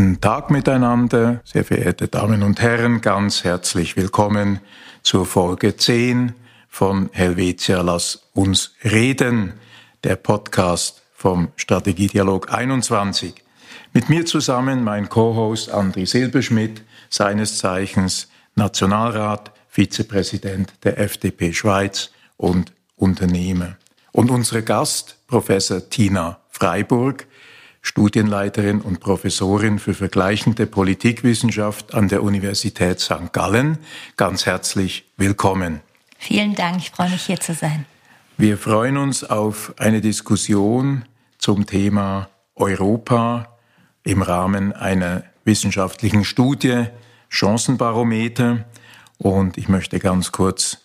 Guten Tag miteinander, sehr verehrte Damen und Herren, ganz herzlich willkommen zur Folge 10 von Helvetia Lass uns reden, der Podcast vom Strategiedialog 21. Mit mir zusammen mein Co-Host André Silberschmidt, seines Zeichens Nationalrat, Vizepräsident der FDP Schweiz und Unternehmer. Und unsere Gast, Professor Tina Freiburg, Studienleiterin und Professorin für vergleichende Politikwissenschaft an der Universität St. Gallen. Ganz herzlich willkommen. Vielen Dank, ich freue mich hier zu sein. Wir freuen uns auf eine Diskussion zum Thema Europa im Rahmen einer wissenschaftlichen Studie, Chancenbarometer. Und ich möchte ganz kurz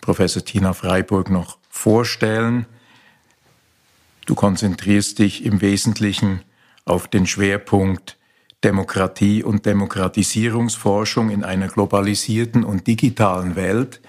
Professor Tina Freiburg noch vorstellen. Du konzentrierst dich im Wesentlichen auf den Schwerpunkt Demokratie und Demokratisierungsforschung in einer globalisierten und digitalen Welt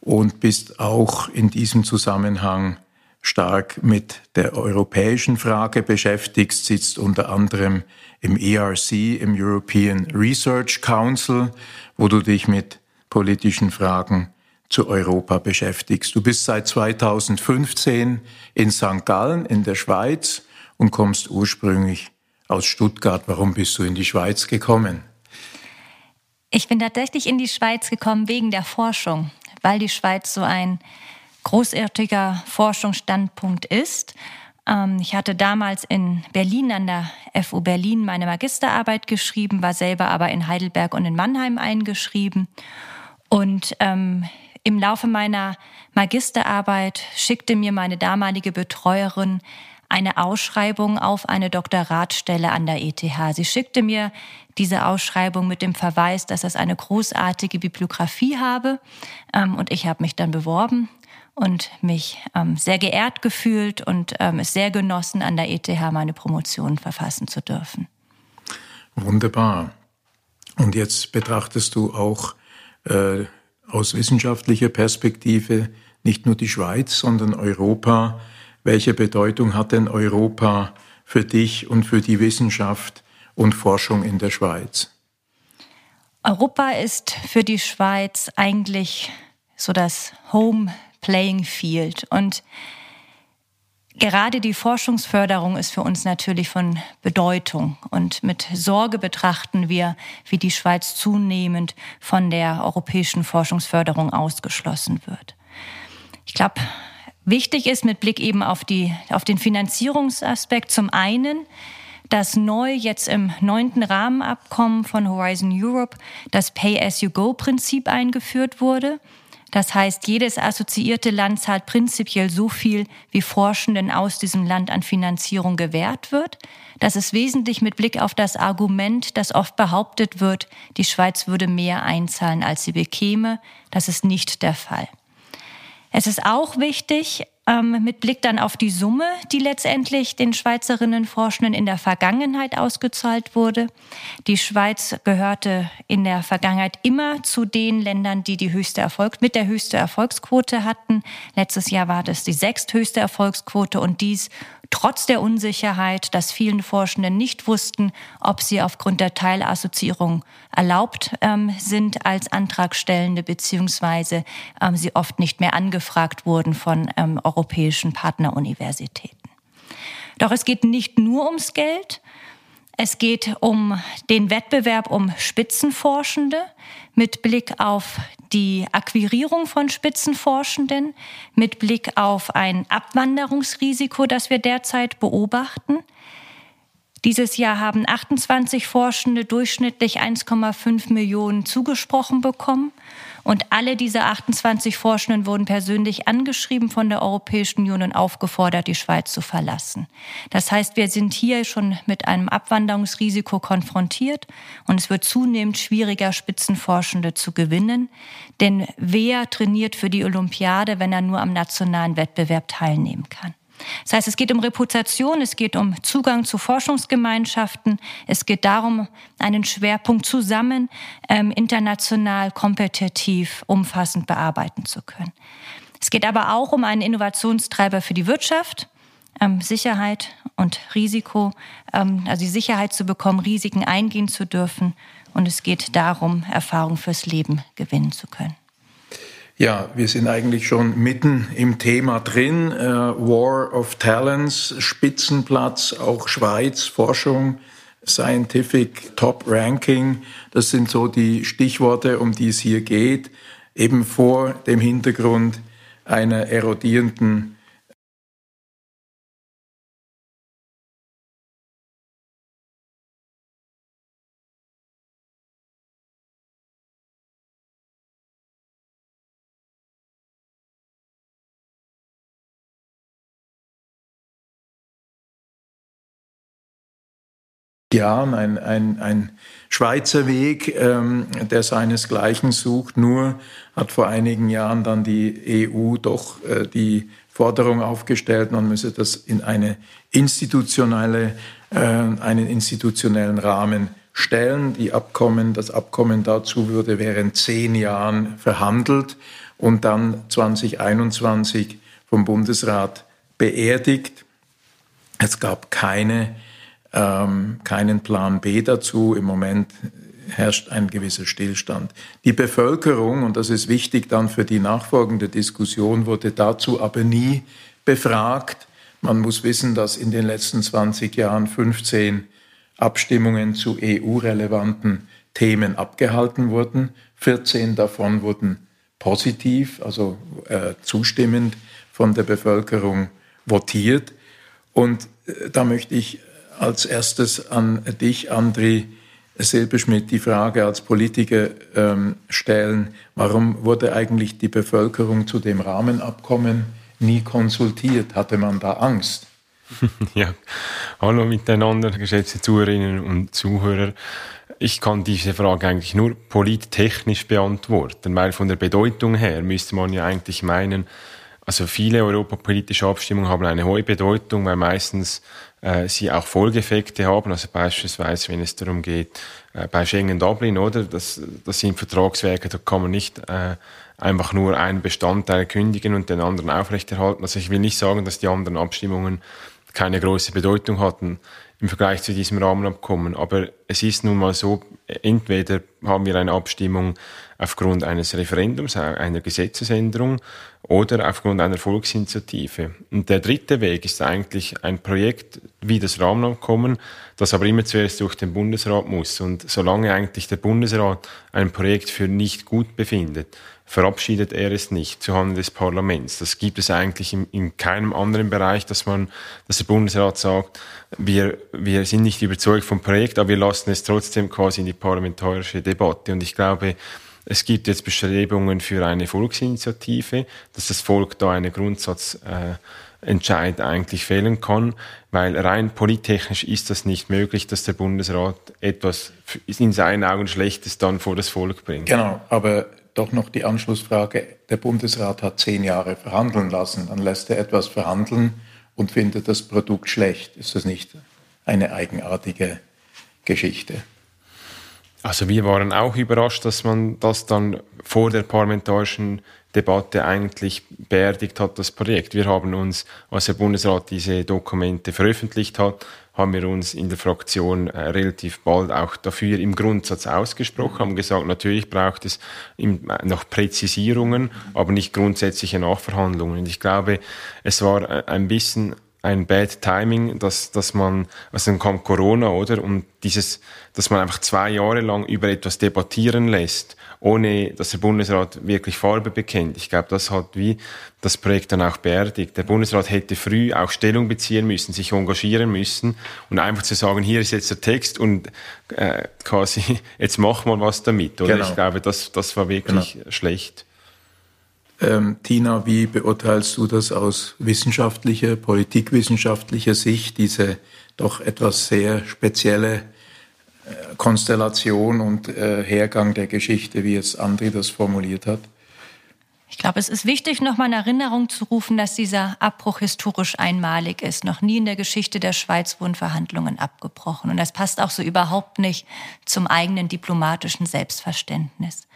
und bist auch in diesem Zusammenhang stark mit der europäischen Frage beschäftigt, sitzt unter anderem im ERC, im European Research Council, wo du dich mit politischen Fragen zu Europa beschäftigst. Du bist seit 2015 in St. Gallen in der Schweiz und kommst ursprünglich aus Stuttgart. Warum bist du in die Schweiz gekommen? Ich bin tatsächlich in die Schweiz gekommen wegen der Forschung, weil die Schweiz so ein großartiger Forschungsstandpunkt ist. Ähm, ich hatte damals in Berlin an der FU Berlin meine Magisterarbeit geschrieben, war selber aber in Heidelberg und in Mannheim eingeschrieben. Und ähm, im Laufe meiner Magisterarbeit schickte mir meine damalige Betreuerin eine Ausschreibung auf eine Doktoratstelle an der ETH. Sie schickte mir diese Ausschreibung mit dem Verweis, dass es eine großartige Bibliografie habe. Ähm, und ich habe mich dann beworben und mich ähm, sehr geehrt gefühlt und ähm, es sehr genossen, an der ETH meine Promotion verfassen zu dürfen. Wunderbar. Und jetzt betrachtest du auch äh, aus wissenschaftlicher Perspektive nicht nur die Schweiz, sondern Europa. Welche Bedeutung hat denn Europa für dich und für die Wissenschaft und Forschung in der Schweiz? Europa ist für die Schweiz eigentlich so das Home Playing Field und Gerade die Forschungsförderung ist für uns natürlich von Bedeutung und mit Sorge betrachten wir, wie die Schweiz zunehmend von der europäischen Forschungsförderung ausgeschlossen wird. Ich glaube, wichtig ist mit Blick eben auf, die, auf den Finanzierungsaspekt zum einen, dass neu jetzt im neunten Rahmenabkommen von Horizon Europe das Pay-as-you-go-Prinzip eingeführt wurde. Das heißt, jedes assoziierte Land zahlt prinzipiell so viel, wie Forschenden aus diesem Land an Finanzierung gewährt wird. Das ist wesentlich mit Blick auf das Argument, das oft behauptet wird, die Schweiz würde mehr einzahlen, als sie bekäme. Das ist nicht der Fall. Es ist auch wichtig, ähm, mit Blick dann auf die Summe, die letztendlich den Schweizerinnen Forschenden in der Vergangenheit ausgezahlt wurde. Die Schweiz gehörte in der Vergangenheit immer zu den Ländern, die die höchste Erfolg mit der höchste Erfolgsquote hatten. Letztes Jahr war das die sechsthöchste Erfolgsquote und dies trotz der Unsicherheit, dass vielen Forschenden nicht wussten, ob sie aufgrund der Teilassoziierung erlaubt ähm, sind als Antragstellende, beziehungsweise ähm, sie oft nicht mehr angefragt wurden von ähm, europäischen Partneruniversitäten. Doch es geht nicht nur ums Geld, es geht um den Wettbewerb um Spitzenforschende mit Blick auf die Akquirierung von Spitzenforschenden, mit Blick auf ein Abwanderungsrisiko, das wir derzeit beobachten. Dieses Jahr haben 28 Forschende durchschnittlich 1,5 Millionen zugesprochen bekommen. Und alle diese 28 Forschenden wurden persönlich angeschrieben von der Europäischen Union und aufgefordert, die Schweiz zu verlassen. Das heißt, wir sind hier schon mit einem Abwanderungsrisiko konfrontiert und es wird zunehmend schwieriger, Spitzenforschende zu gewinnen. Denn wer trainiert für die Olympiade, wenn er nur am nationalen Wettbewerb teilnehmen kann? Das heißt, es geht um Reputation, es geht um Zugang zu Forschungsgemeinschaften, es geht darum, einen Schwerpunkt zusammen ähm, international kompetitiv umfassend bearbeiten zu können. Es geht aber auch um einen Innovationstreiber für die Wirtschaft, ähm, Sicherheit und Risiko, ähm, also die Sicherheit zu bekommen, Risiken eingehen zu dürfen. Und es geht darum, Erfahrung fürs Leben gewinnen zu können. Ja, wir sind eigentlich schon mitten im Thema drin. Äh, War of Talents, Spitzenplatz, auch Schweiz, Forschung, Scientific Top Ranking. Das sind so die Stichworte, um die es hier geht. Eben vor dem Hintergrund einer erodierenden Jahren ein, ein, ein Schweizer Weg, ähm, der seinesgleichen sucht. Nur hat vor einigen Jahren dann die EU doch äh, die Forderung aufgestellt, man müsse das in eine institutionelle, äh, einen institutionellen Rahmen stellen. Die Abkommen, das Abkommen dazu würde während zehn Jahren verhandelt und dann 2021 vom Bundesrat beerdigt. Es gab keine ähm, keinen Plan B dazu. Im Moment herrscht ein gewisser Stillstand. Die Bevölkerung, und das ist wichtig dann für die nachfolgende Diskussion, wurde dazu aber nie befragt. Man muss wissen, dass in den letzten 20 Jahren 15 Abstimmungen zu EU-relevanten Themen abgehalten wurden. 14 davon wurden positiv, also äh, zustimmend von der Bevölkerung votiert. Und äh, da möchte ich als erstes an dich, Andri Silbeschmidt, die Frage als Politiker ähm, stellen, warum wurde eigentlich die Bevölkerung zu dem Rahmenabkommen nie konsultiert? Hatte man da Angst? Ja, hallo miteinander, geschätzte Zuhörerinnen und Zuhörer. Ich kann diese Frage eigentlich nur polittechnisch beantworten, weil von der Bedeutung her müsste man ja eigentlich meinen, also viele europapolitische Abstimmungen haben eine hohe Bedeutung, weil meistens äh, sie auch Folgeeffekte haben. Also beispielsweise, wenn es darum geht, äh, bei Schengen Dublin, oder? Das, das sind Vertragswerke, da kann man nicht äh, einfach nur einen Bestandteil kündigen und den anderen aufrechterhalten. Also ich will nicht sagen, dass die anderen Abstimmungen keine große Bedeutung hatten im Vergleich zu diesem Rahmenabkommen. Aber es ist nun mal so, entweder haben wir eine Abstimmung aufgrund eines Referendums, einer Gesetzesänderung oder aufgrund einer Volksinitiative. Und der dritte Weg ist eigentlich ein Projekt wie das Rahmenabkommen, das aber immer zuerst durch den Bundesrat muss. Und solange eigentlich der Bundesrat ein Projekt für nicht gut befindet, verabschiedet er es nicht zuhanden des Parlaments. Das gibt es eigentlich in, in, keinem anderen Bereich, dass man, dass der Bundesrat sagt, wir, wir sind nicht überzeugt vom Projekt, aber wir lassen es trotzdem quasi in die parlamentarische Debatte. Und ich glaube, es gibt jetzt Bestrebungen für eine Volksinitiative, dass das Volk da einen Grundsatzentscheid äh, eigentlich fällen kann, weil rein polittechnisch ist das nicht möglich, dass der Bundesrat etwas in seinen Augen Schlechtes dann vor das Volk bringt. Genau, aber doch noch die Anschlussfrage. Der Bundesrat hat zehn Jahre verhandeln lassen. Dann lässt er etwas verhandeln und findet das Produkt schlecht. Ist das nicht eine eigenartige Geschichte? Also wir waren auch überrascht, dass man das dann vor der parlamentarischen Debatte eigentlich beerdigt hat, das Projekt. Wir haben uns, als der Bundesrat diese Dokumente veröffentlicht hat, haben wir uns in der Fraktion äh, relativ bald auch dafür im Grundsatz ausgesprochen, haben gesagt, natürlich braucht es im, äh, noch Präzisierungen, aber nicht grundsätzliche Nachverhandlungen. Und ich glaube, es war äh, ein bisschen ein Bad Timing, dass, dass man, also dann kam Corona, oder? Und dieses, dass man einfach zwei Jahre lang über etwas debattieren lässt, ohne dass der Bundesrat wirklich Farbe bekennt. Ich glaube, das hat wie das Projekt dann auch beerdigt. Der Bundesrat hätte früh auch Stellung beziehen müssen, sich engagieren müssen und einfach zu sagen, hier ist jetzt der Text und äh, quasi, jetzt mach mal was damit, oder? Genau. Ich glaube, das, das war wirklich genau. schlecht. Ähm, Tina, wie beurteilst du das aus wissenschaftlicher, politikwissenschaftlicher Sicht, diese doch etwas sehr spezielle äh, Konstellation und äh, Hergang der Geschichte, wie jetzt Andri das formuliert hat? Ich glaube, es ist wichtig, nochmal in Erinnerung zu rufen, dass dieser Abbruch historisch einmalig ist. Noch nie in der Geschichte der Schweiz wurden Verhandlungen abgebrochen. Und das passt auch so überhaupt nicht zum eigenen diplomatischen Selbstverständnis.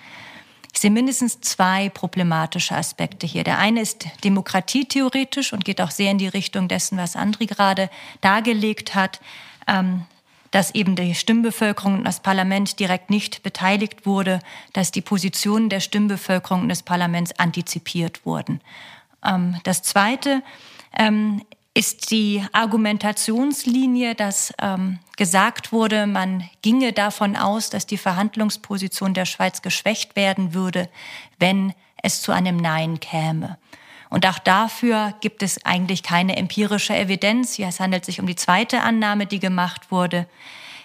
Ich sehe mindestens zwei problematische Aspekte hier. Der eine ist demokratietheoretisch und geht auch sehr in die Richtung dessen, was Andri gerade dargelegt hat, ähm, dass eben die Stimmbevölkerung und das Parlament direkt nicht beteiligt wurde, dass die Positionen der Stimmbevölkerung und des Parlaments antizipiert wurden. Ähm, das Zweite ähm, ist die Argumentationslinie, dass ähm, gesagt wurde, man ginge davon aus, dass die Verhandlungsposition der Schweiz geschwächt werden würde, wenn es zu einem Nein käme. Und auch dafür gibt es eigentlich keine empirische Evidenz. Es handelt sich um die zweite Annahme, die gemacht wurde.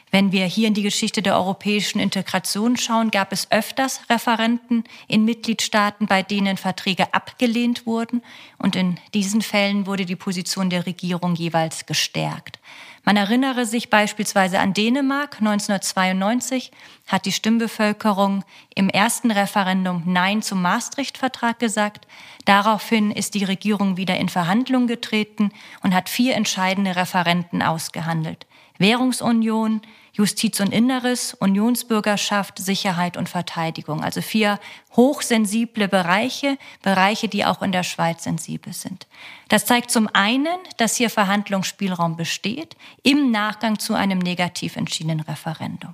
Wenn wir hier in die Geschichte der europäischen Integration schauen, gab es öfters Referenten in Mitgliedstaaten, bei denen Verträge abgelehnt wurden. Und in diesen Fällen wurde die Position der Regierung jeweils gestärkt. Man erinnere sich beispielsweise an Dänemark. 1992 hat die Stimmbevölkerung im ersten Referendum Nein zum Maastricht-Vertrag gesagt. Daraufhin ist die Regierung wieder in Verhandlungen getreten und hat vier entscheidende Referenten ausgehandelt. Währungsunion, Justiz und Inneres, Unionsbürgerschaft, Sicherheit und Verteidigung. Also vier hochsensible Bereiche, Bereiche, die auch in der Schweiz sensibel sind. Das zeigt zum einen, dass hier Verhandlungsspielraum besteht im Nachgang zu einem negativ entschiedenen Referendum.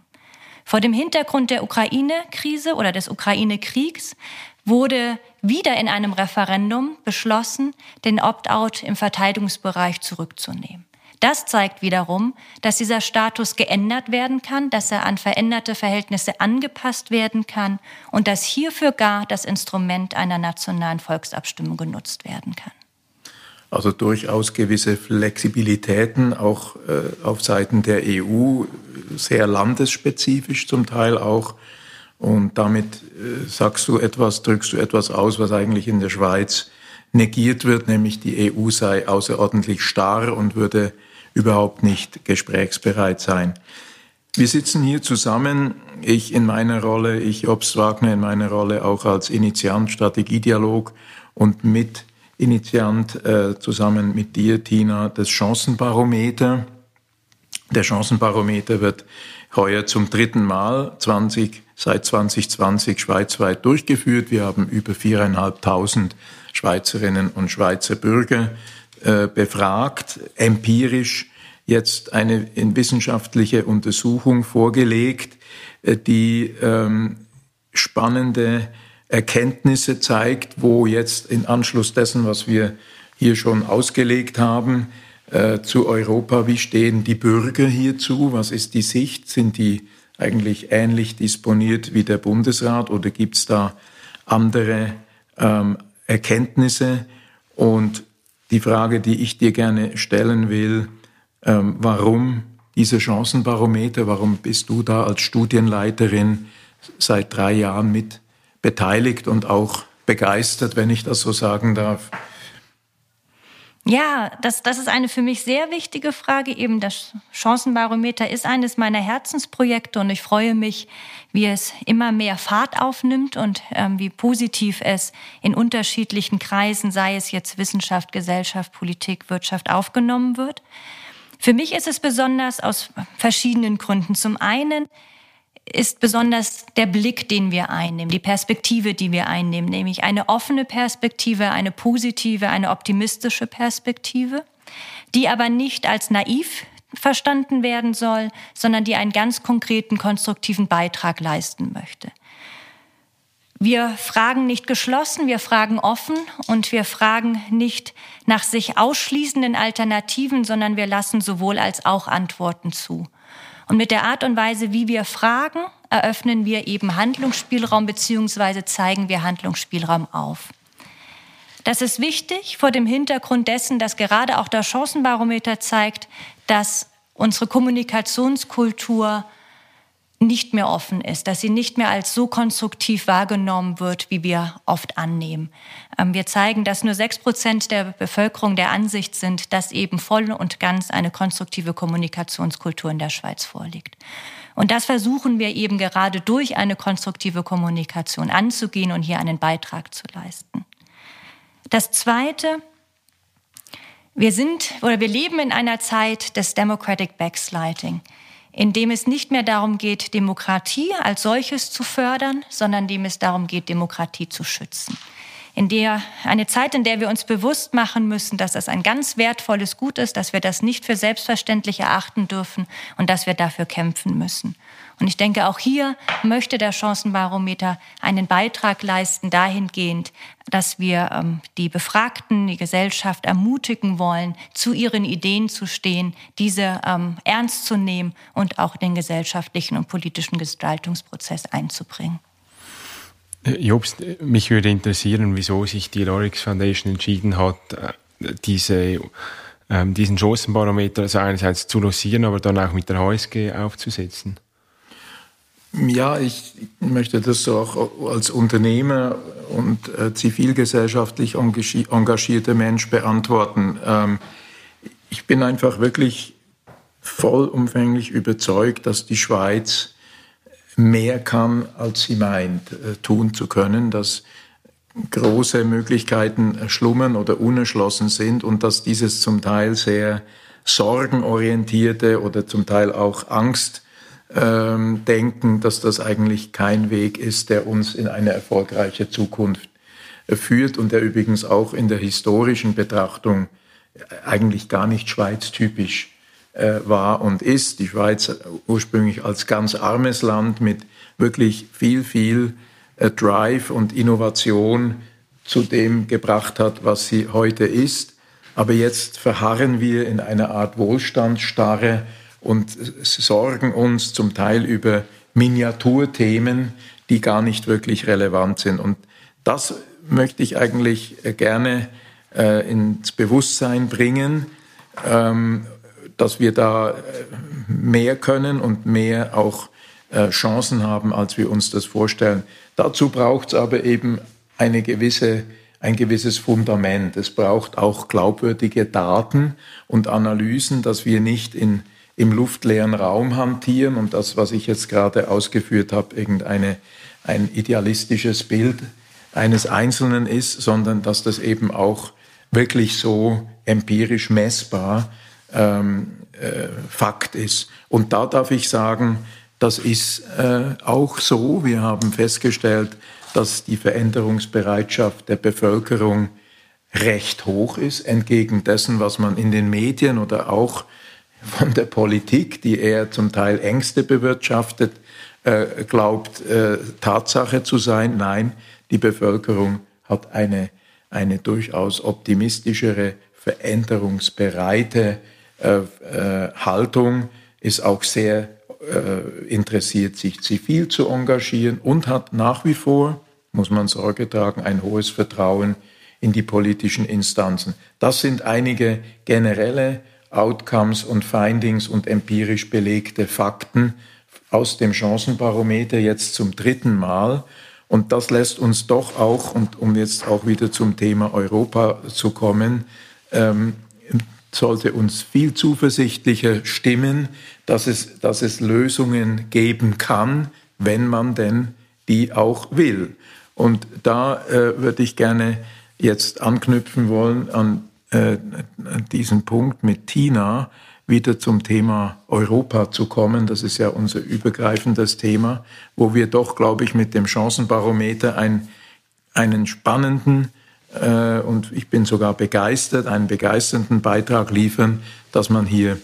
Vor dem Hintergrund der Ukraine-Krise oder des Ukraine-Kriegs wurde wieder in einem Referendum beschlossen, den Opt-out im Verteidigungsbereich zurückzunehmen. Das zeigt wiederum, dass dieser Status geändert werden kann, dass er an veränderte Verhältnisse angepasst werden kann und dass hierfür gar das Instrument einer nationalen Volksabstimmung genutzt werden kann. Also durchaus gewisse Flexibilitäten auch äh, auf Seiten der EU, sehr landesspezifisch zum Teil auch. Und damit äh, sagst du etwas, drückst du etwas aus, was eigentlich in der Schweiz negiert wird, nämlich die EU sei außerordentlich starr und würde überhaupt nicht gesprächsbereit sein. Wir sitzen hier zusammen, ich in meiner Rolle, ich Obst Wagner in meiner Rolle auch als Initiant Strategiedialog und mit Initiant äh, zusammen mit dir, Tina, das Chancenbarometer. Der Chancenbarometer wird heuer zum dritten Mal 20, seit 2020 schweizweit durchgeführt. Wir haben über viereinhalbtausend Schweizerinnen und Schweizer Bürger äh, befragt, empirisch jetzt eine wissenschaftliche Untersuchung vorgelegt, äh, die ähm, spannende Erkenntnisse zeigt, wo jetzt in Anschluss dessen, was wir hier schon ausgelegt haben, äh, zu Europa, wie stehen die Bürger hierzu, was ist die Sicht, sind die eigentlich ähnlich disponiert wie der Bundesrat oder gibt es da andere ähm, Erkenntnisse? Und die Frage, die ich dir gerne stellen will, ähm, warum dieser Chancenbarometer, warum bist du da als Studienleiterin seit drei Jahren mit beteiligt und auch begeistert, wenn ich das so sagen darf? Ja, das, das ist eine für mich sehr wichtige Frage. Eben das Chancenbarometer ist eines meiner Herzensprojekte und ich freue mich, wie es immer mehr Fahrt aufnimmt und ähm, wie positiv es in unterschiedlichen Kreisen, sei es jetzt Wissenschaft, Gesellschaft, Politik, Wirtschaft, aufgenommen wird. Für mich ist es besonders aus verschiedenen Gründen. Zum einen ist besonders der Blick, den wir einnehmen, die Perspektive, die wir einnehmen, nämlich eine offene Perspektive, eine positive, eine optimistische Perspektive, die aber nicht als naiv verstanden werden soll, sondern die einen ganz konkreten, konstruktiven Beitrag leisten möchte. Wir fragen nicht geschlossen, wir fragen offen und wir fragen nicht nach sich ausschließenden Alternativen, sondern wir lassen sowohl als auch Antworten zu. Und mit der Art und Weise, wie wir fragen, eröffnen wir eben Handlungsspielraum beziehungsweise zeigen wir Handlungsspielraum auf. Das ist wichtig vor dem Hintergrund dessen, dass gerade auch das Chancenbarometer zeigt, dass unsere Kommunikationskultur nicht mehr offen ist, dass sie nicht mehr als so konstruktiv wahrgenommen wird, wie wir oft annehmen. Ähm, wir zeigen, dass nur sechs Prozent der Bevölkerung der Ansicht sind, dass eben voll und ganz eine konstruktive Kommunikationskultur in der Schweiz vorliegt. Und das versuchen wir eben gerade durch eine konstruktive Kommunikation anzugehen und hier einen Beitrag zu leisten. Das Zweite, wir sind oder wir leben in einer Zeit des Democratic Backsliding. In dem es nicht mehr darum geht, Demokratie als solches zu fördern, sondern dem es darum geht, Demokratie zu schützen. In der, eine Zeit, in der wir uns bewusst machen müssen, dass das ein ganz wertvolles Gut ist, dass wir das nicht für selbstverständlich erachten dürfen und dass wir dafür kämpfen müssen. Und ich denke, auch hier möchte der Chancenbarometer einen Beitrag leisten dahingehend, dass wir ähm, die Befragten, die Gesellschaft ermutigen wollen, zu ihren Ideen zu stehen, diese ähm, ernst zu nehmen und auch den gesellschaftlichen und politischen Gestaltungsprozess einzubringen. Jobst, mich würde interessieren, wieso sich die Lorix Foundation entschieden hat, äh, diese, ähm, diesen Chancenbarometer also einerseits zu losieren, aber dann auch mit der HSG aufzusetzen. Ja, ich möchte das auch als Unternehmer und äh, zivilgesellschaftlich engagierter Mensch beantworten. Ähm, ich bin einfach wirklich vollumfänglich überzeugt, dass die Schweiz mehr kann, als sie meint, äh, tun zu können, dass große Möglichkeiten schlummern oder unerschlossen sind und dass dieses zum Teil sehr sorgenorientierte oder zum Teil auch Angst ähm, denken, dass das eigentlich kein Weg ist, der uns in eine erfolgreiche Zukunft äh, führt und der übrigens auch in der historischen Betrachtung äh, eigentlich gar nicht schweiztypisch äh, war und ist. Die Schweiz ursprünglich als ganz armes Land mit wirklich viel, viel äh, Drive und Innovation zu dem gebracht hat, was sie heute ist. Aber jetzt verharren wir in einer Art Wohlstandsstarre, und sorgen uns zum Teil über Miniaturthemen, die gar nicht wirklich relevant sind. Und das möchte ich eigentlich äh, gerne äh, ins Bewusstsein bringen, ähm, dass wir da äh, mehr können und mehr auch äh, Chancen haben, als wir uns das vorstellen. Dazu braucht es aber eben eine gewisse, ein gewisses Fundament. Es braucht auch glaubwürdige Daten und Analysen, dass wir nicht in im luftleeren Raum hantieren und das, was ich jetzt gerade ausgeführt habe, irgendeine ein idealistisches Bild eines Einzelnen ist, sondern dass das eben auch wirklich so empirisch messbar ähm, äh, Fakt ist. Und da darf ich sagen, das ist äh, auch so. Wir haben festgestellt, dass die Veränderungsbereitschaft der Bevölkerung recht hoch ist, entgegen dessen, was man in den Medien oder auch von der Politik, die eher zum Teil Ängste bewirtschaftet, äh, glaubt, äh, Tatsache zu sein. Nein, die Bevölkerung hat eine, eine durchaus optimistischere, veränderungsbereite Haltung, ist auch sehr äh, interessiert, sich zivil zu engagieren und hat nach wie vor, muss man Sorge tragen, ein hohes Vertrauen in die politischen Instanzen. Das sind einige generelle Outcomes und Findings und empirisch belegte Fakten aus dem Chancenbarometer jetzt zum dritten Mal. Und das lässt uns doch auch, und um jetzt auch wieder zum Thema Europa zu kommen, ähm, sollte uns viel zuversichtlicher stimmen, dass es, dass es Lösungen geben kann, wenn man denn die auch will. Und da äh, würde ich gerne jetzt anknüpfen wollen an äh, diesen Punkt mit Tina wieder zum Thema Europa zu kommen. Das ist ja unser übergreifendes Thema, wo wir doch, glaube ich, mit dem Chancenbarometer ein, einen spannenden äh, und ich bin sogar begeistert, einen begeisternden Beitrag liefern, dass man hier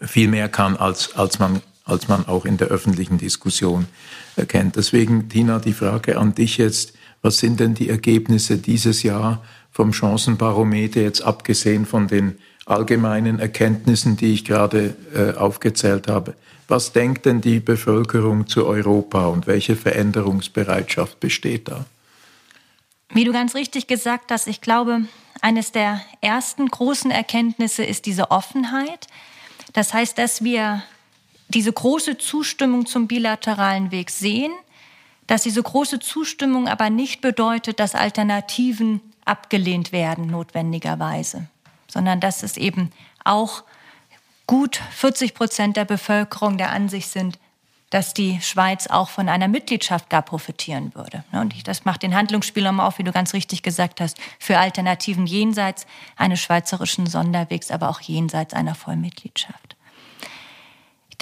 viel mehr kann, als, als, man, als man auch in der öffentlichen Diskussion erkennt. Deswegen, Tina, die Frage an dich jetzt, was sind denn die Ergebnisse dieses Jahr vom Chancenbarometer, jetzt abgesehen von den allgemeinen Erkenntnissen, die ich gerade äh, aufgezählt habe. Was denkt denn die Bevölkerung zu Europa und welche Veränderungsbereitschaft besteht da? Wie du ganz richtig gesagt hast, ich glaube, eines der ersten großen Erkenntnisse ist diese Offenheit. Das heißt, dass wir diese große Zustimmung zum bilateralen Weg sehen, dass diese große Zustimmung aber nicht bedeutet, dass Alternativen abgelehnt werden notwendigerweise, sondern dass es eben auch gut 40 Prozent der Bevölkerung der Ansicht sind, dass die Schweiz auch von einer Mitgliedschaft gar profitieren würde. Und das macht den Handlungsspielraum auf, wie du ganz richtig gesagt hast, für Alternativen jenseits eines schweizerischen Sonderwegs, aber auch jenseits einer Vollmitgliedschaft.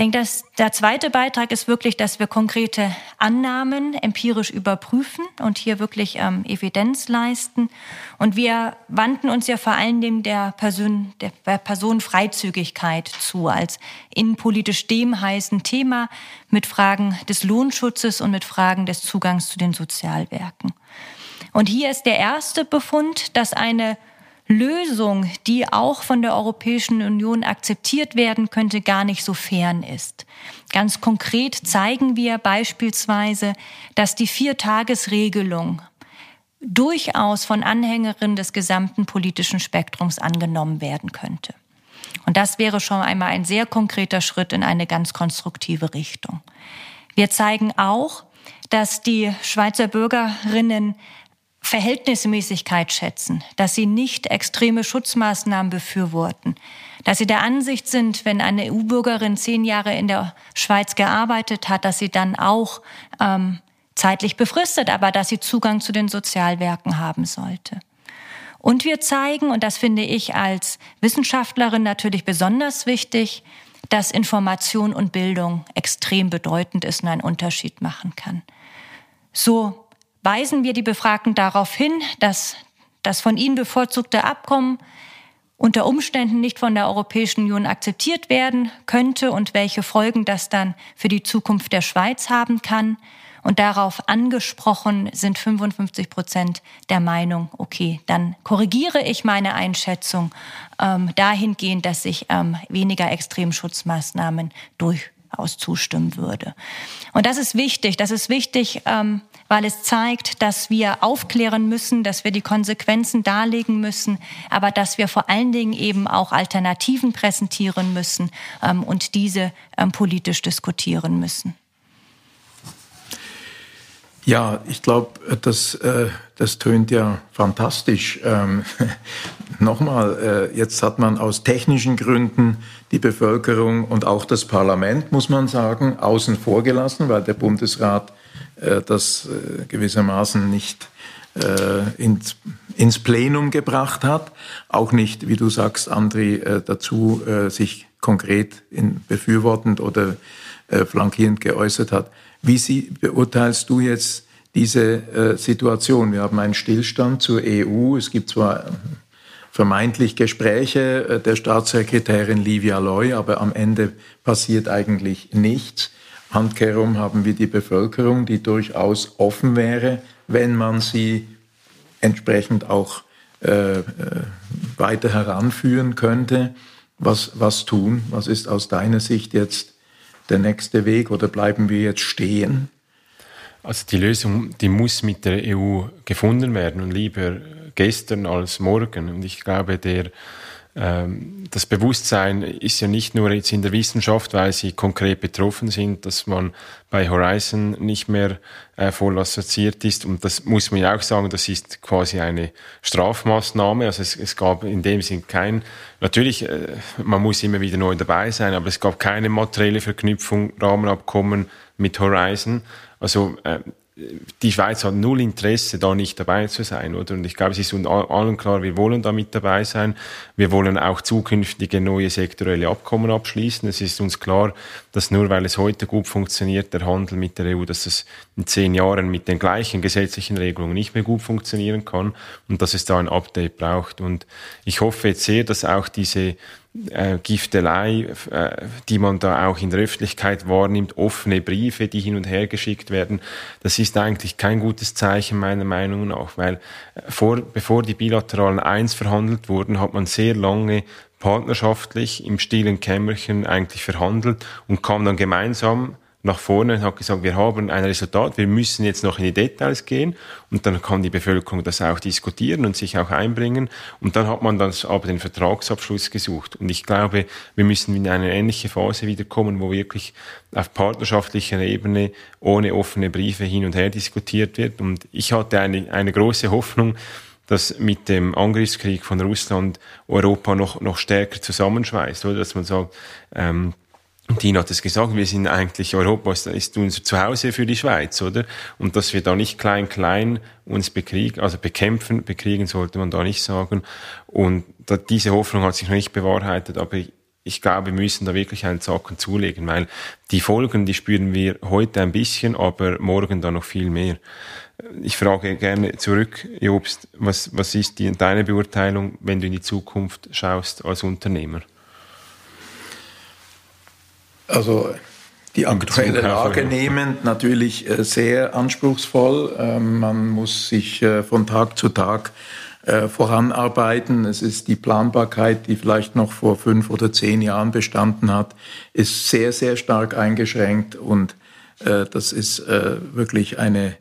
Denke, dass der zweite Beitrag ist wirklich, dass wir konkrete Annahmen empirisch überprüfen und hier wirklich ähm, Evidenz leisten. Und wir wandten uns ja vor allen Dingen der, Person, der Personenfreizügigkeit zu, als innenpolitisch dem heißen Thema mit Fragen des Lohnschutzes und mit Fragen des Zugangs zu den Sozialwerken. Und hier ist der erste Befund, dass eine Lösung, die auch von der Europäischen Union akzeptiert werden könnte, gar nicht so fern ist. Ganz konkret zeigen wir beispielsweise, dass die Viertagesregelung durchaus von Anhängerinnen des gesamten politischen Spektrums angenommen werden könnte. Und das wäre schon einmal ein sehr konkreter Schritt in eine ganz konstruktive Richtung. Wir zeigen auch, dass die Schweizer Bürgerinnen Verhältnismäßigkeit schätzen, dass sie nicht extreme Schutzmaßnahmen befürworten, dass sie der Ansicht sind, wenn eine EU-Bürgerin zehn Jahre in der Schweiz gearbeitet hat, dass sie dann auch ähm, zeitlich befristet, aber dass sie Zugang zu den Sozialwerken haben sollte. Und wir zeigen, und das finde ich als Wissenschaftlerin natürlich besonders wichtig, dass Information und Bildung extrem bedeutend ist und einen Unterschied machen kann. So weisen wir die Befragten darauf hin, dass das von ihnen bevorzugte Abkommen unter Umständen nicht von der Europäischen Union akzeptiert werden könnte und welche Folgen das dann für die Zukunft der Schweiz haben kann. Und darauf angesprochen sind 55 Prozent der Meinung, okay, dann korrigiere ich meine Einschätzung ähm, dahingehend, dass ich ähm, weniger Extremschutzmaßnahmen durchaus zustimmen würde. Und das ist wichtig. Das ist wichtig, ähm, weil es zeigt, dass wir aufklären müssen, dass wir die Konsequenzen darlegen müssen, aber dass wir vor allen Dingen eben auch Alternativen präsentieren müssen ähm, und diese ähm, politisch diskutieren müssen. Ja, ich glaube, das, äh, das tönt ja fantastisch. Ähm, Nochmal, äh, jetzt hat man aus technischen Gründen die Bevölkerung und auch das Parlament, muss man sagen, außen vor gelassen, weil der Bundesrat äh, das äh, gewissermaßen nicht äh, ins, ins Plenum gebracht hat, auch nicht, wie du sagst, Andri, dazu sich konkret in befürwortend oder flankierend geäußert hat. Wie sie, beurteilst du jetzt diese Situation? Wir haben einen Stillstand zur EU. Es gibt zwar vermeintlich Gespräche der Staatssekretärin Livia Loy, aber am Ende passiert eigentlich nichts. Handkehrum haben wir die Bevölkerung, die durchaus offen wäre, wenn man sie entsprechend auch äh, äh, weiter heranführen könnte. Was, was tun? Was ist aus deiner Sicht jetzt der nächste Weg oder bleiben wir jetzt stehen? Also die Lösung, die muss mit der EU gefunden werden und lieber gestern als morgen. Und ich glaube, der das Bewusstsein ist ja nicht nur jetzt in der Wissenschaft, weil sie konkret betroffen sind, dass man bei Horizon nicht mehr äh, voll assoziiert ist. Und das muss man ja auch sagen, das ist quasi eine Strafmaßnahme. Also es, es gab in dem Sinn kein, natürlich, äh, man muss immer wieder neu dabei sein, aber es gab keine materielle Verknüpfung, Rahmenabkommen mit Horizon. Also äh, die Schweiz hat null Interesse, da nicht dabei zu sein, oder? Und ich glaube, es ist uns allen klar, wir wollen da mit dabei sein. Wir wollen auch zukünftige neue sektorelle Abkommen abschließen. Es ist uns klar, dass nur weil es heute gut funktioniert, der Handel mit der EU, dass es in zehn Jahren mit den gleichen gesetzlichen Regelungen nicht mehr gut funktionieren kann und dass es da ein Update braucht. Und ich hoffe jetzt sehr, dass auch diese äh, Giftelei, äh, die man da auch in der Öffentlichkeit wahrnimmt, offene Briefe, die hin und her geschickt werden, das ist eigentlich kein gutes Zeichen meiner Meinung nach, weil äh, vor, bevor die bilateralen Eins verhandelt wurden, hat man sehr lange partnerschaftlich im stillen Kämmerchen eigentlich verhandelt und kam dann gemeinsam nach vorne und hat gesagt, wir haben ein Resultat, wir müssen jetzt noch in die Details gehen. Und dann kann die Bevölkerung das auch diskutieren und sich auch einbringen. Und dann hat man dann aber den Vertragsabschluss gesucht. Und ich glaube, wir müssen in eine ähnliche Phase wiederkommen, wo wirklich auf partnerschaftlicher Ebene ohne offene Briefe hin und her diskutiert wird. Und ich hatte eine, eine große Hoffnung, dass mit dem Angriffskrieg von Russland Europa noch, noch stärker zusammenschweißt, oder? Dass man sagt, ähm, Tina hat es gesagt, wir sind eigentlich, Europa ist unser Zuhause für die Schweiz, oder? Und dass wir da nicht klein, klein uns bekriegen, also bekämpfen, bekriegen sollte man da nicht sagen. Und da, diese Hoffnung hat sich noch nicht bewahrheitet, aber ich glaube, wir müssen da wirklich einen Zacken zulegen, weil die Folgen, die spüren wir heute ein bisschen, aber morgen dann noch viel mehr. Ich frage gerne zurück, Jobst, was, was ist die, deine Beurteilung, wenn du in die Zukunft schaust als Unternehmer? Also die aktuelle Lage nehmend natürlich äh, sehr anspruchsvoll. Ähm, man muss sich äh, von Tag zu Tag äh, voranarbeiten. Es ist die Planbarkeit, die vielleicht noch vor fünf oder zehn Jahren bestanden hat, ist sehr, sehr stark eingeschränkt und das ist wirklich eine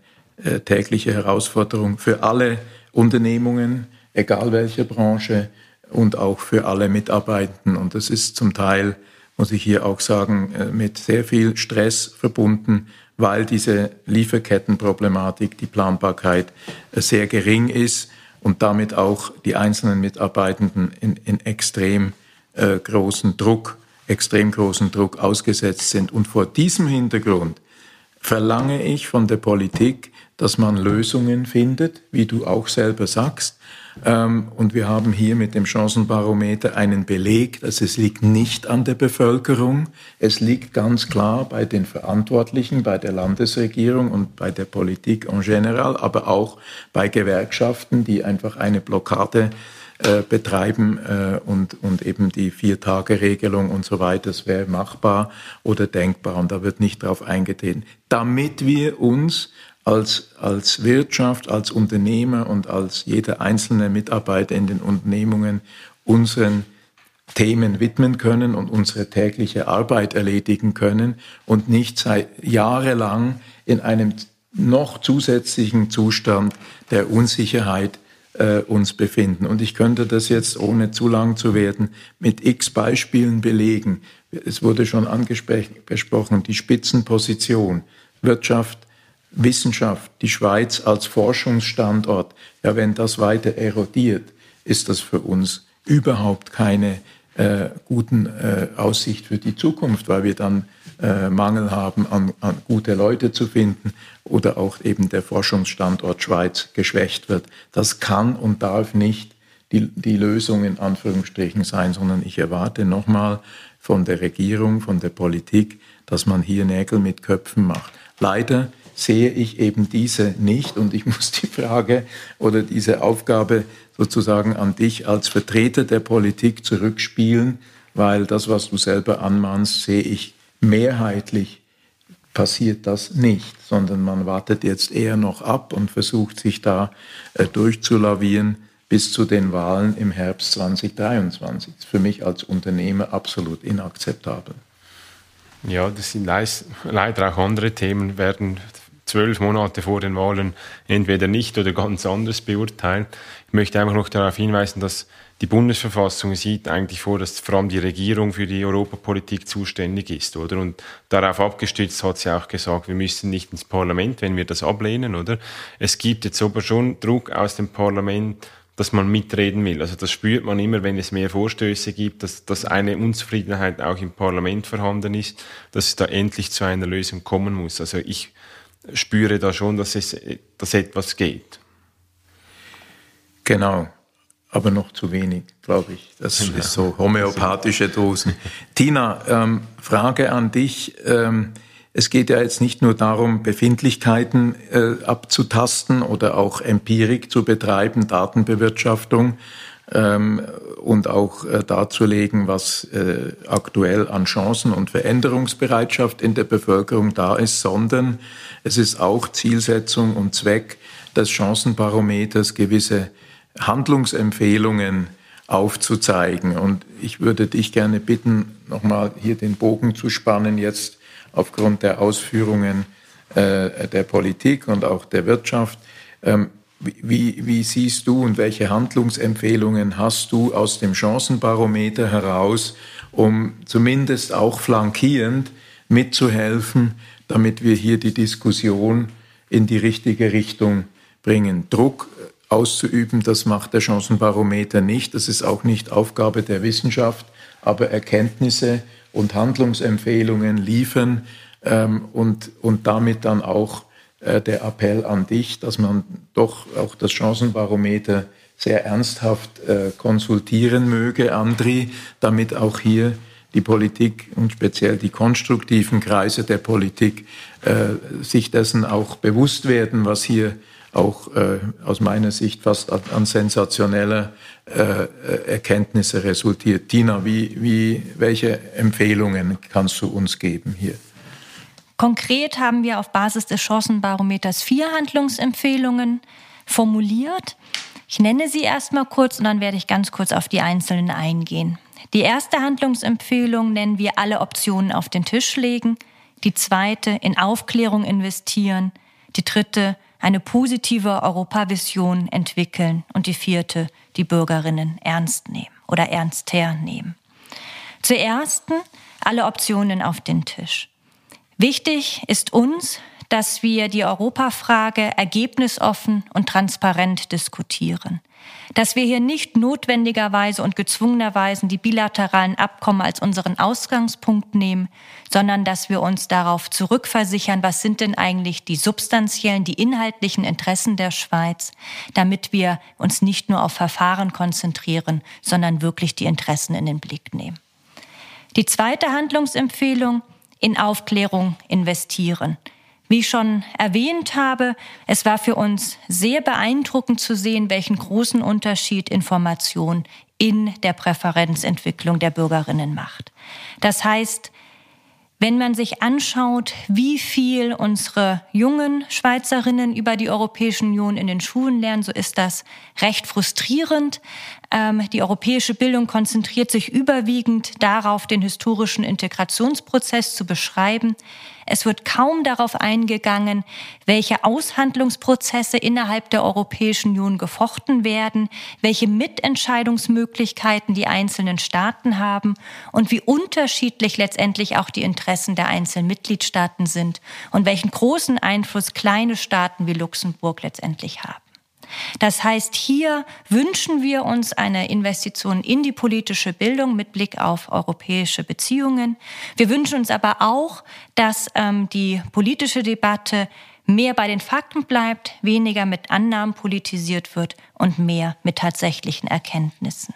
tägliche Herausforderung für alle Unternehmungen, egal welche Branche und auch für alle Mitarbeitenden. Und das ist zum Teil muss ich hier auch sagen, äh, mit sehr viel Stress verbunden, weil diese Lieferkettenproblematik, die Planbarkeit äh, sehr gering ist und damit auch die einzelnen Mitarbeitenden in, in extrem äh, großen Druck, extrem großen Druck ausgesetzt sind. Und vor diesem Hintergrund verlange ich von der Politik, dass man Lösungen findet, wie du auch selber sagst, und wir haben hier mit dem Chancenbarometer einen Beleg, dass es liegt nicht an der Bevölkerung. Es liegt ganz klar bei den Verantwortlichen, bei der Landesregierung und bei der Politik en general, aber auch bei Gewerkschaften, die einfach eine Blockade äh, betreiben äh, und, und eben die Vier-Tage-Regelung und so weiter, das wäre machbar oder denkbar und da wird nicht darauf eingetreten. Damit wir uns als, als Wirtschaft, als Unternehmer und als jeder einzelne Mitarbeiter in den Unternehmungen unseren Themen widmen können und unsere tägliche Arbeit erledigen können und nicht seit jahrelang in einem noch zusätzlichen Zustand der Unsicherheit äh, uns befinden. Und ich könnte das jetzt, ohne zu lang zu werden, mit x Beispielen belegen. Es wurde schon angesprochen, die Spitzenposition, Wirtschaft, Wissenschaft, die Schweiz als Forschungsstandort, ja, wenn das weiter erodiert, ist das für uns überhaupt keine äh, guten äh, Aussicht für die Zukunft, weil wir dann äh, Mangel haben, an, an gute Leute zu finden oder auch eben der Forschungsstandort Schweiz geschwächt wird. Das kann und darf nicht die, die Lösung in Anführungsstrichen sein, sondern ich erwarte nochmal von der Regierung, von der Politik, dass man hier Nägel mit Köpfen macht. Leider sehe ich eben diese nicht. Und ich muss die Frage oder diese Aufgabe sozusagen an dich als Vertreter der Politik zurückspielen, weil das, was du selber anmahnst, sehe ich mehrheitlich passiert das nicht, sondern man wartet jetzt eher noch ab und versucht sich da äh, durchzulavieren bis zu den Wahlen im Herbst 2023. Das ist für mich als Unternehmer absolut inakzeptabel. Ja, das sind leider auch andere Themen, werden zwölf Monate vor den Wahlen entweder nicht oder ganz anders beurteilen. Ich möchte einfach noch darauf hinweisen, dass die Bundesverfassung sieht eigentlich vor, dass vor allem die Regierung für die Europapolitik zuständig ist, oder? Und darauf abgestützt hat sie auch gesagt, wir müssen nicht ins Parlament, wenn wir das ablehnen, oder? Es gibt jetzt aber schon Druck aus dem Parlament, dass man mitreden will. Also das spürt man immer, wenn es mehr Vorstöße gibt, dass, dass eine Unzufriedenheit auch im Parlament vorhanden ist, dass es da endlich zu einer Lösung kommen muss. Also ich spüre da schon, dass, es, dass etwas geht. Genau, aber noch zu wenig, glaube ich. Das ja. ist so homöopathische Dosen. Tina, ähm, Frage an dich. Ähm, es geht ja jetzt nicht nur darum, Befindlichkeiten äh, abzutasten oder auch Empirik zu betreiben, Datenbewirtschaftung, ähm, und auch äh, darzulegen, was äh, aktuell an Chancen und Veränderungsbereitschaft in der Bevölkerung da ist, sondern es ist auch Zielsetzung und Zweck des Chancenbarometers, gewisse Handlungsempfehlungen aufzuzeigen. Und ich würde dich gerne bitten, nochmal hier den Bogen zu spannen, jetzt aufgrund der Ausführungen äh, der Politik und auch der Wirtschaft. Ähm, wie, wie siehst du und welche Handlungsempfehlungen hast du aus dem Chancenbarometer heraus, um zumindest auch flankierend mitzuhelfen, damit wir hier die Diskussion in die richtige Richtung bringen? Druck auszuüben, das macht der Chancenbarometer nicht. Das ist auch nicht Aufgabe der Wissenschaft, aber Erkenntnisse und Handlungsempfehlungen liefern ähm, und, und damit dann auch äh, der Appell an dich, dass man doch auch das Chancenbarometer sehr ernsthaft äh, konsultieren möge, Andri, damit auch hier die Politik und speziell die konstruktiven Kreise der Politik äh, sich dessen auch bewusst werden, was hier auch äh, aus meiner Sicht fast an, sensationeller äh, Erkenntnisse resultiert. Tina, wie, wie, welche Empfehlungen kannst du uns geben hier? Konkret haben wir auf Basis des Chancenbarometers vier Handlungsempfehlungen formuliert. Ich nenne sie erstmal kurz und dann werde ich ganz kurz auf die einzelnen eingehen. Die erste Handlungsempfehlung nennen wir alle Optionen auf den Tisch legen. Die zweite in Aufklärung investieren. Die dritte eine positive Europavision entwickeln und die vierte, die Bürgerinnen ernst nehmen oder ernster nehmen. Zur ersten, alle Optionen auf den Tisch. Wichtig ist uns, dass wir die Europafrage ergebnisoffen und transparent diskutieren. Dass wir hier nicht notwendigerweise und gezwungenerweise die bilateralen Abkommen als unseren Ausgangspunkt nehmen, sondern dass wir uns darauf zurückversichern, was sind denn eigentlich die substanziellen, die inhaltlichen Interessen der Schweiz, damit wir uns nicht nur auf Verfahren konzentrieren, sondern wirklich die Interessen in den Blick nehmen. Die zweite Handlungsempfehlung, in Aufklärung investieren. Wie ich schon erwähnt habe, es war für uns sehr beeindruckend zu sehen, welchen großen Unterschied Information in der Präferenzentwicklung der Bürgerinnen macht. Das heißt, wenn man sich anschaut, wie viel unsere jungen Schweizerinnen über die Europäische Union in den Schulen lernen, so ist das recht frustrierend. Ähm, die europäische Bildung konzentriert sich überwiegend darauf, den historischen Integrationsprozess zu beschreiben. Es wird kaum darauf eingegangen, welche Aushandlungsprozesse innerhalb der Europäischen Union gefochten werden, welche Mitentscheidungsmöglichkeiten die einzelnen Staaten haben und wie unterschiedlich letztendlich auch die Interessen der einzelnen Mitgliedstaaten sind und welchen großen Einfluss kleine Staaten wie Luxemburg letztendlich haben. Das heißt, hier wünschen wir uns eine Investition in die politische Bildung mit Blick auf europäische Beziehungen. Wir wünschen uns aber auch, dass ähm, die politische Debatte mehr bei den Fakten bleibt, weniger mit Annahmen politisiert wird und mehr mit tatsächlichen Erkenntnissen.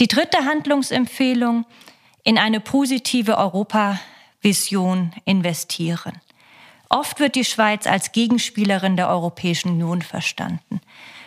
Die dritte Handlungsempfehlung, in eine positive Europavision investieren. Oft wird die Schweiz als Gegenspielerin der Europäischen Union verstanden.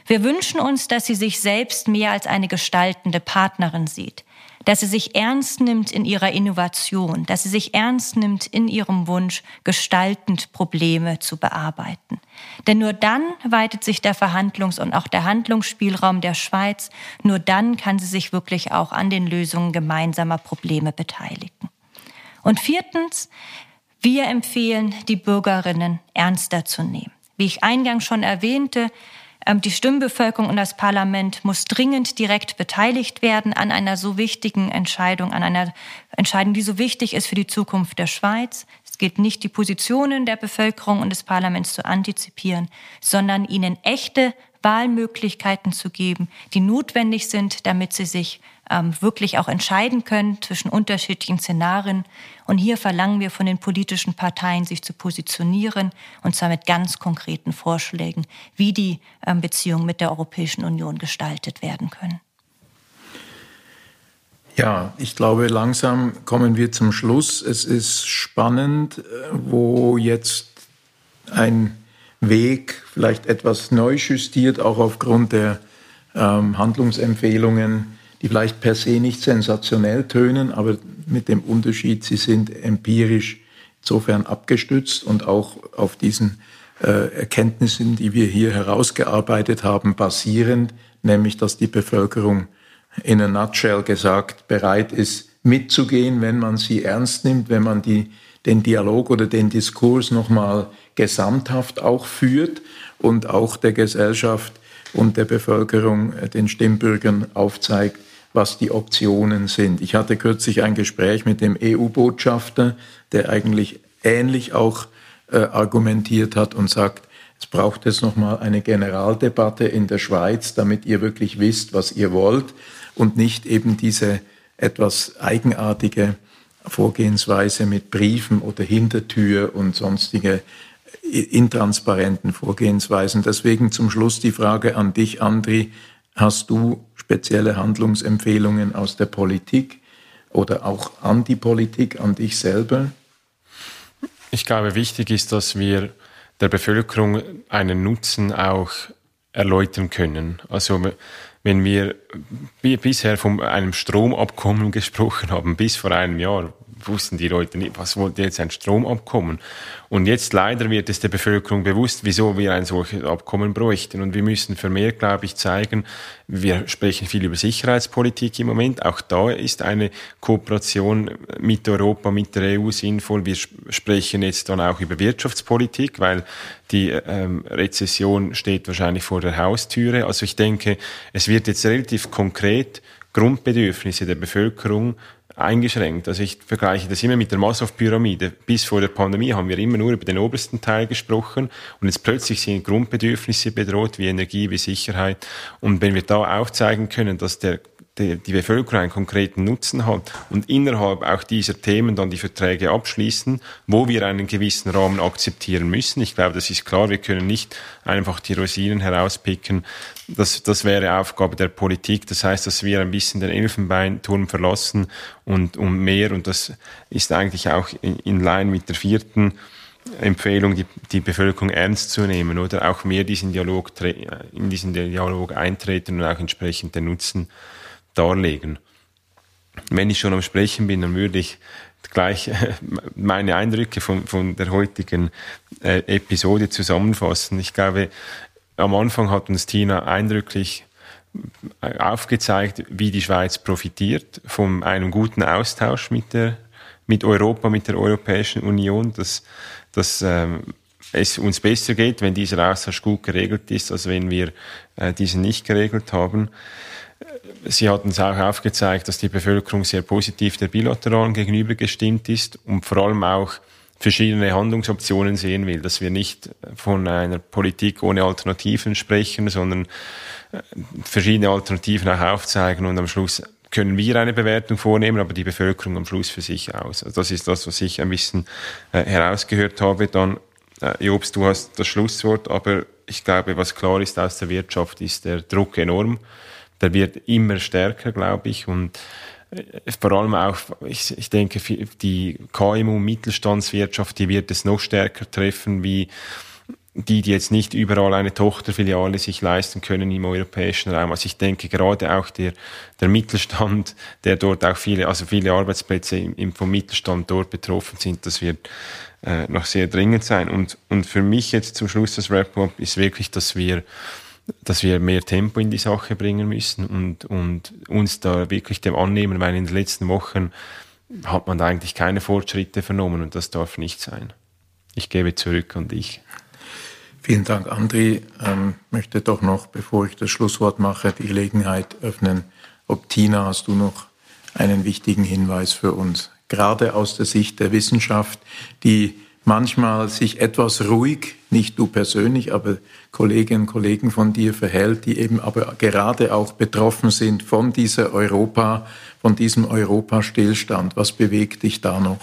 Wir wünschen uns, dass sie sich selbst mehr als eine gestaltende Partnerin sieht, dass sie sich ernst nimmt in ihrer Innovation, dass sie sich ernst nimmt in ihrem Wunsch, gestaltend Probleme zu bearbeiten. Denn nur dann weitet sich der Verhandlungs- und auch der Handlungsspielraum der Schweiz, nur dann kann sie sich wirklich auch an den Lösungen gemeinsamer Probleme beteiligen. Und viertens, wir empfehlen, die Bürgerinnen ernster zu nehmen. Wie ich eingangs schon erwähnte, ähm, die Stimmbevölkerung und das Parlament muss dringend direkt beteiligt werden an einer so wichtigen Entscheidung, an einer Entscheidung, die so wichtig ist für die Zukunft der Schweiz. Es geht nicht, die Positionen der Bevölkerung und des Parlaments zu antizipieren, sondern ihnen echte Wahlmöglichkeiten zu geben, die notwendig sind, damit sie sich ähm, wirklich auch entscheiden können zwischen unterschiedlichen Szenarien. Und hier verlangen wir von den politischen Parteien, sich zu positionieren, und zwar mit ganz konkreten Vorschlägen, wie die ähm, Beziehungen mit der Europäischen Union gestaltet werden können. Ja, ich glaube, langsam kommen wir zum Schluss. Es ist spannend, äh, wo jetzt ein Weg vielleicht etwas neu justiert, auch aufgrund der ähm, Handlungsempfehlungen, die vielleicht per se nicht sensationell tönen, aber mit dem Unterschied, sie sind empirisch insofern abgestützt und auch auf diesen äh, Erkenntnissen, die wir hier herausgearbeitet haben, basierend, nämlich dass die Bevölkerung in a nutshell gesagt bereit ist, mitzugehen, wenn man sie ernst nimmt, wenn man die, den Dialog oder den Diskurs nochmal gesamthaft auch führt und auch der Gesellschaft und der Bevölkerung, äh, den Stimmbürgern aufzeigt, was die Optionen sind. Ich hatte kürzlich ein Gespräch mit dem EU-Botschafter, der eigentlich ähnlich auch äh, argumentiert hat und sagt, es braucht jetzt nochmal eine Generaldebatte in der Schweiz, damit ihr wirklich wisst, was ihr wollt und nicht eben diese etwas eigenartige Vorgehensweise mit Briefen oder Hintertür und sonstige intransparenten Vorgehensweisen. Deswegen zum Schluss die Frage an dich, Andri. Hast du spezielle Handlungsempfehlungen aus der Politik oder auch an die Politik, an dich selber? Ich glaube, wichtig ist, dass wir der Bevölkerung einen Nutzen auch erläutern können. Also wenn wir bisher von einem Stromabkommen gesprochen haben, bis vor einem Jahr, wussten die Leute nicht, was wollte jetzt ein Stromabkommen. Und jetzt leider wird es der Bevölkerung bewusst, wieso wir ein solches Abkommen bräuchten. Und wir müssen vermehrt, glaube ich, zeigen, wir sprechen viel über Sicherheitspolitik im Moment. Auch da ist eine Kooperation mit Europa, mit der EU sinnvoll. Wir sprechen jetzt dann auch über Wirtschaftspolitik, weil die ähm, Rezession steht wahrscheinlich vor der Haustüre. Also ich denke, es wird jetzt relativ konkret Grundbedürfnisse der Bevölkerung eingeschränkt. Also ich vergleiche das immer mit der Maslow-Pyramide. Bis vor der Pandemie haben wir immer nur über den obersten Teil gesprochen und jetzt plötzlich sind Grundbedürfnisse bedroht, wie Energie, wie Sicherheit. Und wenn wir da aufzeigen können, dass der die, die Bevölkerung einen konkreten Nutzen hat und innerhalb auch dieser Themen dann die Verträge abschließen, wo wir einen gewissen Rahmen akzeptieren müssen. Ich glaube, das ist klar. Wir können nicht einfach die Rosinen herauspicken. Das, das wäre Aufgabe der Politik. Das heißt, dass wir ein bisschen den Elfenbeinturm verlassen und um mehr, und das ist eigentlich auch in, in Line mit der vierten Empfehlung, die, die Bevölkerung ernst zu nehmen oder auch mehr diesen Dialog, in diesen Dialog eintreten und auch entsprechend den Nutzen darlegen. Wenn ich schon am Sprechen bin, dann würde ich gleich meine Eindrücke von, von der heutigen äh, Episode zusammenfassen. Ich glaube, am Anfang hat uns Tina eindrücklich äh, aufgezeigt, wie die Schweiz profitiert von einem guten Austausch mit, der, mit Europa, mit der Europäischen Union, dass, dass ähm, es uns besser geht, wenn dieser Austausch gut geregelt ist, als wenn wir äh, diesen nicht geregelt haben. Sie hat uns auch aufgezeigt, dass die Bevölkerung sehr positiv der Bilateralen gegenüber gestimmt ist und vor allem auch verschiedene Handlungsoptionen sehen will, dass wir nicht von einer Politik ohne Alternativen sprechen, sondern äh, verschiedene Alternativen auch aufzeigen und am Schluss können wir eine Bewertung vornehmen, aber die Bevölkerung am Schluss für sich aus. Also das ist das, was ich ein bisschen äh, herausgehört habe. Dann, äh, Jobs, du hast das Schlusswort, aber ich glaube, was klar ist aus der Wirtschaft, ist der Druck enorm der wird immer stärker, glaube ich. Und äh, vor allem auch, ich, ich denke, die KMU-Mittelstandswirtschaft, die wird es noch stärker treffen, wie die, die jetzt nicht überall eine Tochterfiliale sich leisten können im europäischen Raum. Also ich denke gerade auch der, der Mittelstand, der dort auch viele, also viele Arbeitsplätze im, im vom Mittelstand dort betroffen sind, das wird äh, noch sehr dringend sein. Und, und für mich jetzt zum Schluss das Wrap-up ist wirklich, dass wir dass wir mehr Tempo in die Sache bringen müssen und, und uns da wirklich dem annehmen, weil in den letzten Wochen hat man da eigentlich keine Fortschritte vernommen und das darf nicht sein. Ich gebe zurück an dich. Vielen Dank, André. Ähm, möchte doch noch, bevor ich das Schlusswort mache, die Gelegenheit öffnen. Ob Tina, hast du noch einen wichtigen Hinweis für uns? Gerade aus der Sicht der Wissenschaft, die manchmal sich etwas ruhig, nicht du persönlich, aber Kolleginnen und Kollegen von dir verhält, die eben aber gerade auch betroffen sind von dieser Europa, von diesem Europastillstand. Was bewegt dich da noch?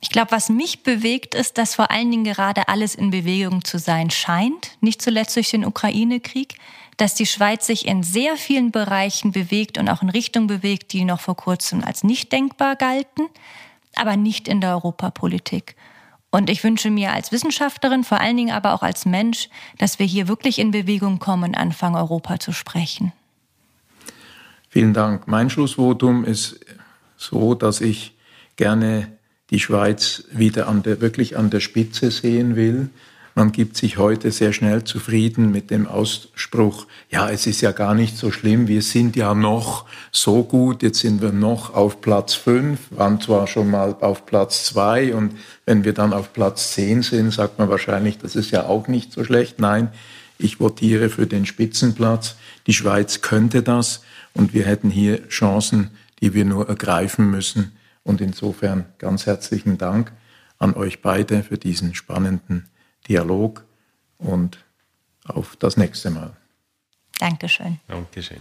Ich glaube, was mich bewegt, ist, dass vor allen Dingen gerade alles in Bewegung zu sein scheint, nicht zuletzt durch den Ukraine-Krieg, dass die Schweiz sich in sehr vielen Bereichen bewegt und auch in Richtungen bewegt, die noch vor kurzem als nicht denkbar galten, aber nicht in der Europapolitik. Und ich wünsche mir als Wissenschaftlerin, vor allen Dingen aber auch als Mensch, dass wir hier wirklich in Bewegung kommen und anfangen, Europa zu sprechen. Vielen Dank. Mein Schlussvotum ist so, dass ich gerne die Schweiz wieder an der, wirklich an der Spitze sehen will. Man gibt sich heute sehr schnell zufrieden mit dem Ausspruch, ja, es ist ja gar nicht so schlimm, wir sind ja noch so gut, jetzt sind wir noch auf Platz fünf, waren zwar schon mal auf Platz zwei und wenn wir dann auf Platz zehn sind, sagt man wahrscheinlich, das ist ja auch nicht so schlecht. Nein, ich votiere für den Spitzenplatz. Die Schweiz könnte das und wir hätten hier Chancen, die wir nur ergreifen müssen. Und insofern ganz herzlichen Dank an euch beide für diesen spannenden Dialog und auf das nächste Mal. Dankeschön. Dankeschön.